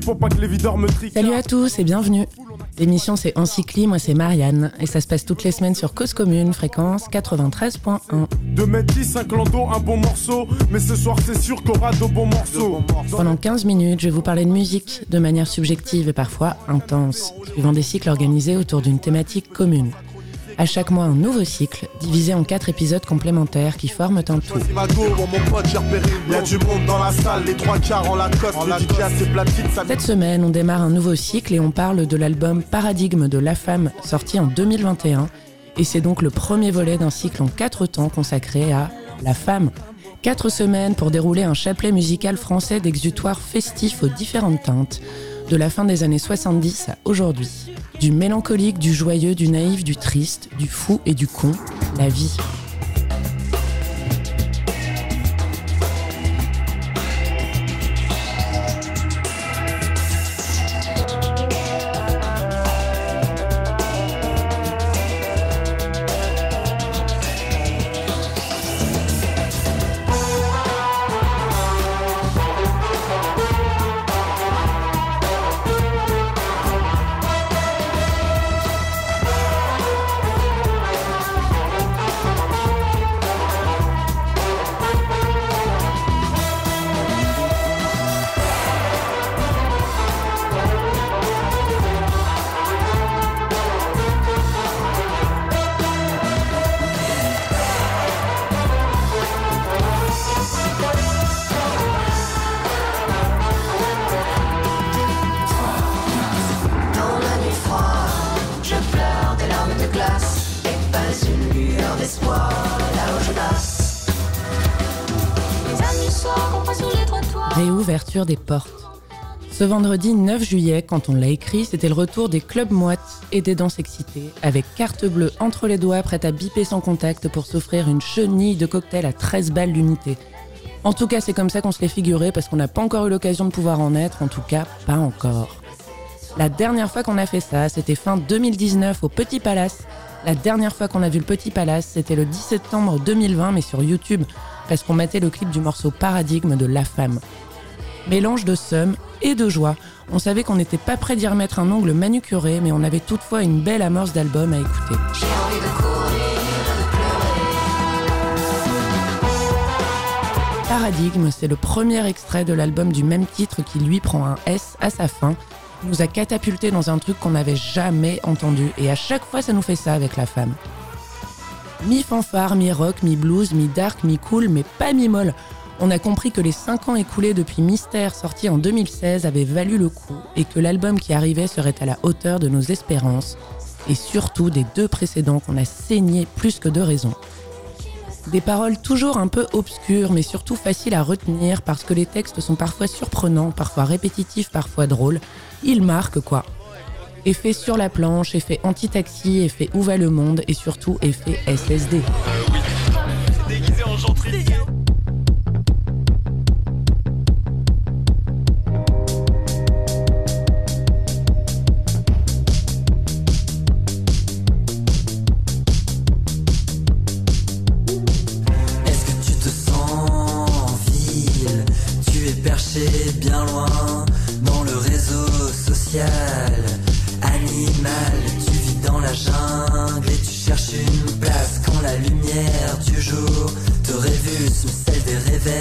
pour pas que les videurs me triquent. Salut à tous et bienvenue. L'émission c'est Encycli, moi c'est Marianne et ça se passe toutes les semaines sur Cause Commune, fréquence 93.1. De mettre 10, 5 lando, un bon morceau, mais ce soir c'est sûr qu'on aura de bons morceaux. Pendant 15 minutes, je vais vous parler de musique de manière subjective et parfois intense, suivant des cycles organisés autour d'une thématique commune. À chaque mois, un nouveau cycle, divisé en quatre épisodes complémentaires qui forment un tout. Cette semaine, on démarre un nouveau cycle et on parle de l'album Paradigme de La Femme, sorti en 2021. Et c'est donc le premier volet d'un cycle en quatre temps consacré à La Femme. Quatre semaines pour dérouler un chapelet musical français d'exutoire festif aux différentes teintes, de la fin des années 70 à aujourd'hui. Du mélancolique, du joyeux, du naïf, du triste, du fou et du con, la vie. Des portes. Ce vendredi 9 juillet, quand on l'a écrit, c'était le retour des clubs moites et des danses excitées, avec carte bleue entre les doigts, prête à biper sans contact pour s'offrir une chenille de cocktail à 13 balles d'unité. En tout cas, c'est comme ça qu'on se l'est figuré, parce qu'on n'a pas encore eu l'occasion de pouvoir en être, en tout cas, pas encore. La dernière fois qu'on a fait ça, c'était fin 2019 au Petit Palace, la dernière fois qu'on a vu le Petit Palace, c'était le 10 septembre 2020, mais sur YouTube, parce qu'on mettait le clip du morceau Paradigme de La Femme. Mélange de somme et de joie. On savait qu'on n'était pas prêt d'y remettre un ongle manucuré, mais on avait toutefois une belle amorce d'album à écouter. Paradigme, c'est le premier extrait de l'album du même titre qui lui prend un S à sa fin nous a catapulté dans un truc qu'on n'avait jamais entendu. Et à chaque fois, ça nous fait ça avec la femme. Mi-fanfare, mi-rock, mi-blues, mi-dark, mi-cool, mais pas mi-molle. On a compris que les 5 ans écoulés depuis Mystère, sorti en 2016, avaient valu le coup et que l'album qui arrivait serait à la hauteur de nos espérances et surtout des deux précédents qu'on a saigné plus que de raison. Des paroles toujours un peu obscures, mais surtout faciles à retenir parce que les textes sont parfois surprenants, parfois répétitifs, parfois drôles. Ils marquent quoi. Effet sur la planche, effet anti-taxi, effet où va le monde et surtout effet SSD.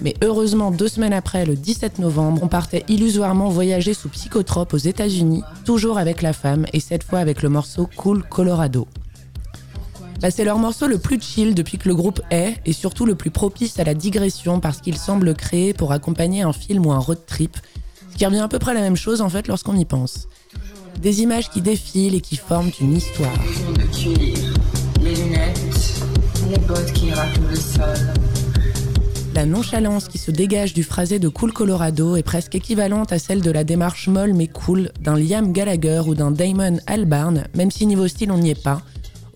Mais heureusement, deux semaines après, le 17 novembre, on partait illusoirement voyager sous psychotrope aux États-Unis, toujours avec la femme et cette fois avec le morceau Cool Colorado. Bah, c'est leur morceau le plus chill depuis que le groupe est et surtout le plus propice à la digression parce qu'il semble créé pour accompagner un film ou un road trip, ce qui revient à peu près à la même chose en fait lorsqu'on y pense. Des images qui défilent et qui forment une histoire les lunettes, les bottes qui le sol. La nonchalance qui se dégage du phrasé de Cool Colorado est presque équivalente à celle de la démarche molle mais cool d'un Liam Gallagher ou d'un Damon Albarn, même si niveau style on n'y est pas.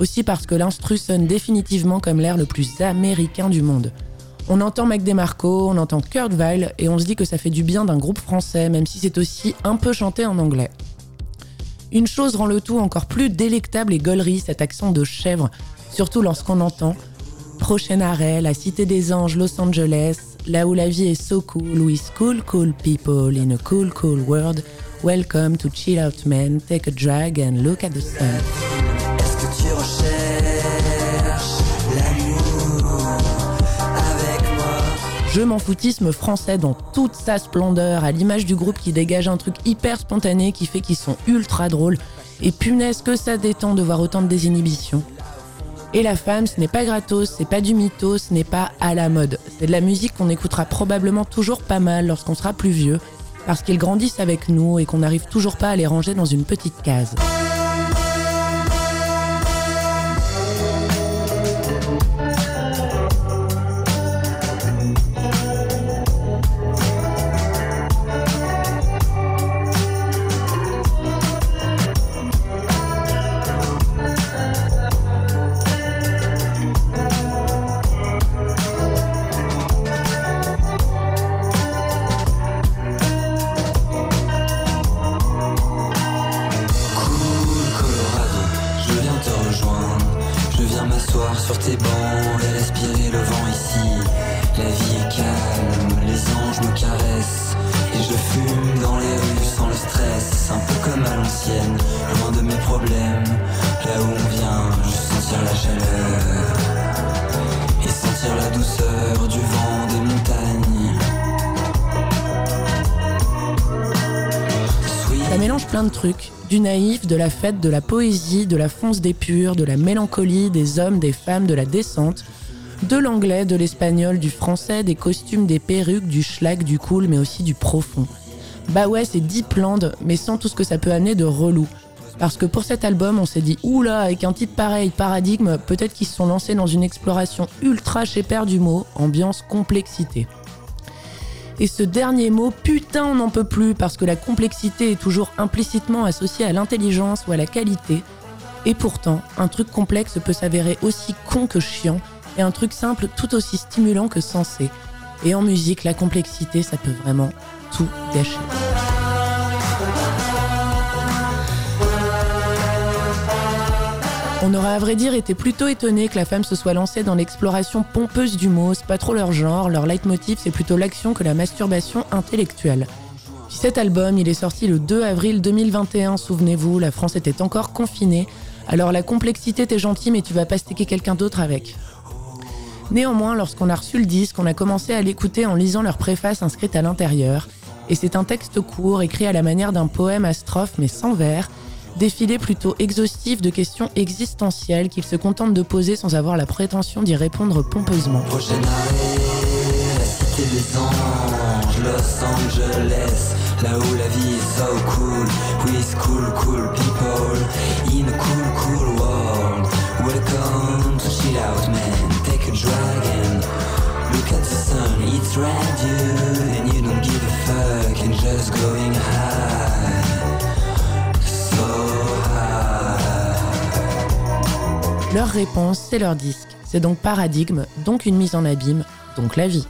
Aussi parce que l'instru sonne définitivement comme l'air le plus américain du monde. On entend Mac DeMarco, on entend Kurt Weill et on se dit que ça fait du bien d'un groupe français, même si c'est aussi un peu chanté en anglais. Une chose rend le tout encore plus délectable et gaulerie, cet accent de chèvre, surtout lorsqu'on entend Prochain arrêt, la Cité des Anges, Los Angeles, là où la vie est so cool, with cool, cool people in a cool, cool world. Welcome to Chill Out Man, take a drag and look at the sun. Est-ce que tu recherches l'amour avec moi? Je m'en foutisme français dans toute sa splendeur, à l'image du groupe qui dégage un truc hyper spontané qui fait qu'ils sont ultra drôles. Et punaise que ça détend de voir autant de désinhibition. Et la femme, ce n'est pas gratos, c'est pas du mytho, ce n'est pas à la mode. C'est de la musique qu'on écoutera probablement toujours pas mal lorsqu'on sera plus vieux, parce qu'ils grandissent avec nous et qu'on n'arrive toujours pas à les ranger dans une petite case. De trucs. Du naïf, de la fête, de la poésie, de la fonce des purs, de la mélancolie, des hommes, des femmes, de la descente, de l'anglais, de l'espagnol, du français, des costumes, des perruques, du schlag, du cool, mais aussi du profond. Bah ouais, c'est deep land, mais sans tout ce que ça peut amener de relou. Parce que pour cet album, on s'est dit, oula, avec un titre pareil, paradigme, peut-être qu'ils se sont lancés dans une exploration ultra chez Père du mot, ambiance complexité. Et ce dernier mot, putain, on n'en peut plus parce que la complexité est toujours implicitement associée à l'intelligence ou à la qualité. Et pourtant, un truc complexe peut s'avérer aussi con que chiant et un truc simple tout aussi stimulant que sensé. Et en musique, la complexité, ça peut vraiment tout gâcher. On aurait à vrai dire été plutôt étonné que la femme se soit lancée dans l'exploration pompeuse du mot, c'est pas trop leur genre, leur leitmotiv c'est plutôt l'action que la masturbation intellectuelle. Puis cet album, il est sorti le 2 avril 2021, souvenez-vous, la France était encore confinée, alors la complexité t'es gentil mais tu vas pas sticker quelqu'un d'autre avec. Néanmoins, lorsqu'on a reçu le disque, on a commencé à l'écouter en lisant leur préface inscrite à l'intérieur, et c'est un texte court, écrit à la manière d'un poème à strophes mais sans vers, défilé plutôt exhaustif de questions existentielles qu'il se contente de poser sans avoir la prétention d'y répondre pompeusement. Prochain arrêt, la des anges, Los Angeles, là où la vie est so cool, with cool, cool people, in a cool, cool world. Welcome to chill out, man. Take a drag and look at the sun. It's radio, and you don't give a fuck, and just going high, Leur réponse, c'est leur disque. C'est donc paradigme, donc une mise en abîme, donc la vie.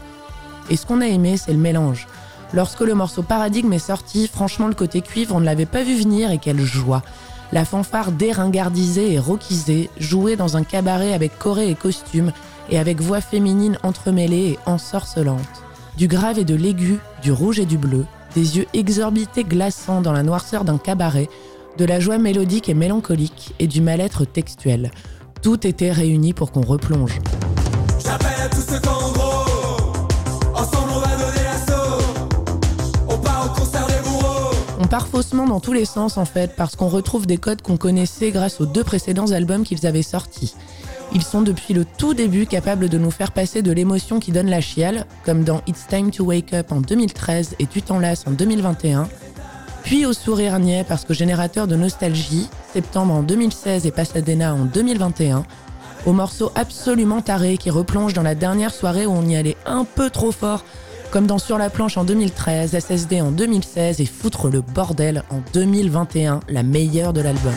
Et ce qu'on a aimé, c'est le mélange. Lorsque le morceau Paradigme est sorti, franchement, le côté cuivre, on ne l'avait pas vu venir et quelle joie. La fanfare déringardisée et rockisée, jouée dans un cabaret avec choré et costume, et avec voix féminine entremêlée et ensorcelante. Du grave et de l'aigu, du rouge et du bleu, des yeux exorbités glaçants dans la noirceur d'un cabaret, de la joie mélodique et mélancolique, et du mal-être textuel. Tout était réuni pour qu'on replonge. J'appelle à tous ceux qu'en gros Ensemble on va donner l'assaut On part au concert des bourreaux On part faussement dans tous les sens en fait, parce qu'on retrouve des codes qu'on connaissait grâce aux deux précédents albums qu'ils avaient sortis. Ils sont depuis le tout début capables de nous faire passer de l'émotion qui donne la chiale, comme dans It's Time to Wake Up en 2013 et Tu t'en lasses en 2021, puis au sourire niais parce que générateur de nostalgie, septembre en 2016 et Pasadena en 2021, au morceau absolument taré qui replonge dans la dernière soirée où on y allait un peu trop fort, comme dans Sur la planche en 2013, SSD en 2016 et Foutre le bordel en 2021, la meilleure de l'album.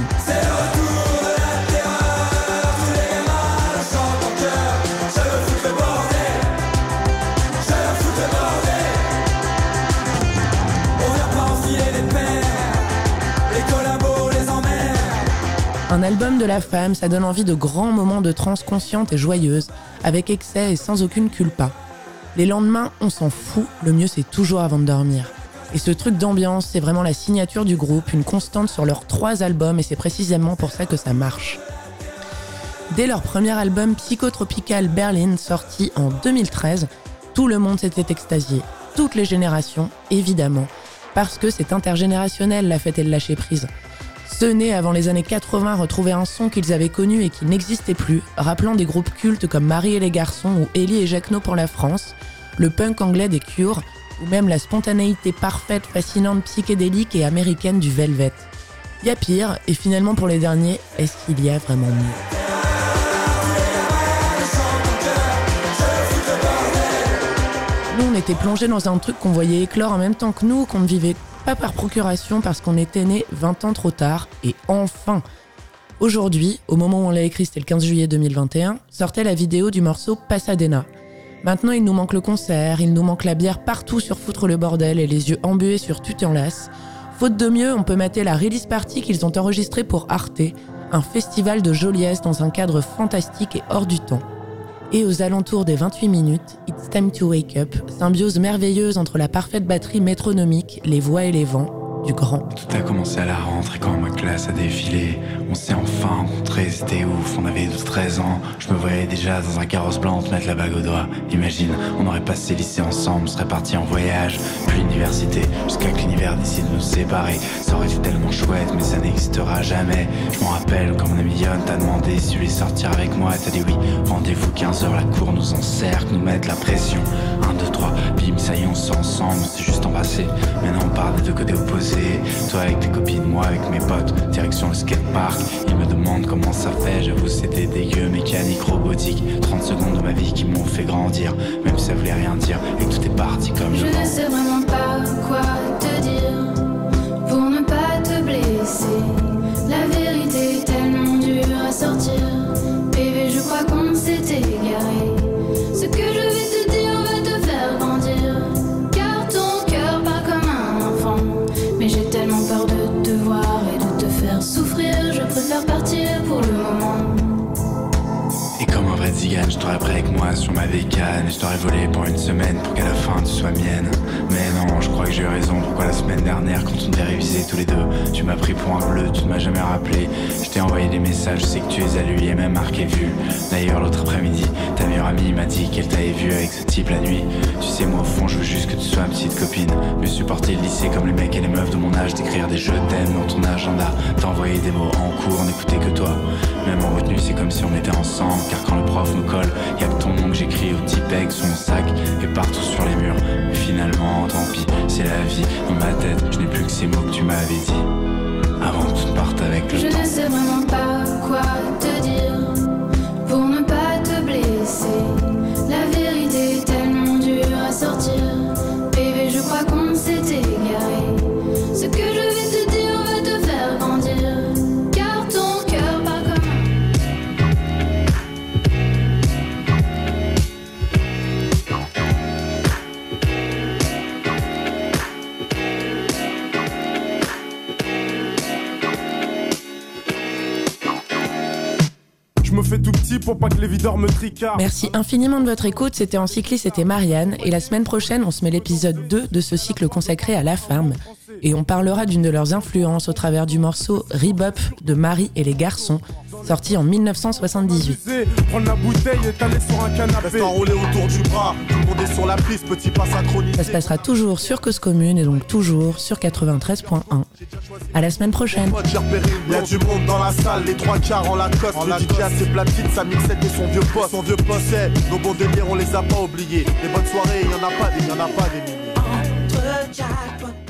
Un album de la femme, ça donne envie de grands moments de transe consciente et joyeuse, avec excès et sans aucune culpa. Les lendemains, on s'en fout, le mieux c'est toujours avant de dormir. Et ce truc d'ambiance, c'est vraiment la signature du groupe, une constante sur leurs trois albums, et c'est précisément pour ça que ça marche. Dès leur premier album Psychotropical Berlin, sorti en 2013, tout le monde s'était extasié, toutes les générations, évidemment, parce que c'est intergénérationnel la fête et le lâcher prise. Ceux nés avant les années 80 retrouvaient un son qu'ils avaient connu et qui n'existait plus, rappelant des groupes cultes comme Marie et les garçons ou Ellie et Jacquenot pour la France, le punk anglais des Cure, ou même la spontanéité parfaite, fascinante, psychédélique et américaine du Velvet. Y a pire, et finalement pour les derniers, est-ce qu'il y a vraiment mieux? Nous, on était plongés dans un truc qu'on voyait éclore en même temps que nous, qu'on vivait pas par procuration parce qu'on était né 20 ans trop tard, et enfin Aujourd'hui, au moment où on l'a écrit, c'était le 15 juillet 2021, sortait la vidéo du morceau Pasadena. Maintenant, il nous manque le concert, il nous manque la bière partout sur Foutre le bordel et les yeux embués sur Tu en. Faute de mieux, on peut mater la release party qu'ils ont enregistrée pour Arte, un festival de joliesse dans un cadre fantastique et hors du temps. Et aux alentours des 28 minutes, It's Time to Wake Up, symbiose merveilleuse entre la parfaite batterie métronomique, les voix et les vents, Tout a commencé à la rentrée quand ma classe a défilé. On s'est enfin rencontrés, c'était ouf, on avait 12-13 ans. Je me voyais déjà dans un carrosse blanc te mettre la bague au doigt. Imagine, on aurait passé lycée ensemble, on serait parti en voyage, puis l'université, jusqu'à que l'univers décide de nous séparer. Ça aurait été tellement chouette, mais ça n'existera jamais. Je m'en rappelle quand mon ami Yon t'a demandé si tu voulais sortir avec moi, t'as dit oui. Rendez-vous 15h, la cour nous encercle, nous mettre la pression. 1, 2, 3, bim, ça y est, on s'est ensemble, c'est juste embrassé. Maintenant on part des deux côtés opposés. Toi avec tes copines, moi avec mes potes, direction le skatepark. Ils me demandent comment ça fait, j'avoue c'était dégueu, mécanique, robotique. 30 secondes de ma vie qui m'ont fait grandir, même si ça voulait rien dire. Et tout est parti comme je ne sais vraiment pas quoi Zigane, je t'aurais pris avec moi sur ma bécane. Et je t'aurais volé pour une semaine pour qu'à la fin tu sois mienne. Mais non, je crois que j'ai eu raison. Pourquoi la semaine dernière quand on devait réviser tous les deux Tu m'as pris pour un bleu, tu ne m'as jamais rappelé. Je t'ai envoyé des messages, je sais que tu es à lui et même marqué vu D'ailleurs l'autre après-midi, ta meilleure amie m'a dit qu'elle t'avait vu avec ce type la nuit. Tu sais moi au fond je veux juste que tu sois ma petite copine. Me supporter le lycée comme les mecs et les meufs de mon âge D'écrire des je t'aime dans ton agenda T'envoyer des mots en cours, n'écouter que toi. Même en c'est comme si on était ensemble Car quand le prof me colle, y'a que ton nom que j'écris au petit peg sur mon sac et partout sur les murs. Mais finalement, tant pis, c'est la vie. Dans ma tête, je n'ai plus que ces mots que tu m'avais dit. Avant que tout parte avec le Je temps. ne sais vraiment pas quoi te dire Merci infiniment de votre écoute. C'était en cycliste, c'était Marianne. Et la semaine prochaine, on se met l'épisode 2 de ce cycle consacré à la femme. Et on parlera d'une de leurs influences au travers du morceau Rebop de Marie et les garçons, sorti en 1978. Abuser, Prendre la bouteille et t'aller sur un canapé. Reste enroulé autour du bras, tout le monde est sur la piste, petit pas synchronisé. Ça se passera toujours sur Cause Commune et donc toujours sur 93.1. À la semaine prochaine. Repéré une Y'a du monde dans la salle, les trois quarts en Lacoste. Le DJ a ses platines, sa mixette et son vieux poste. Son vieux poste, nos bons délires, on les a pas oubliés. Les bonnes soirées, y en a pas des, y en a pas des milliers. Entre Jack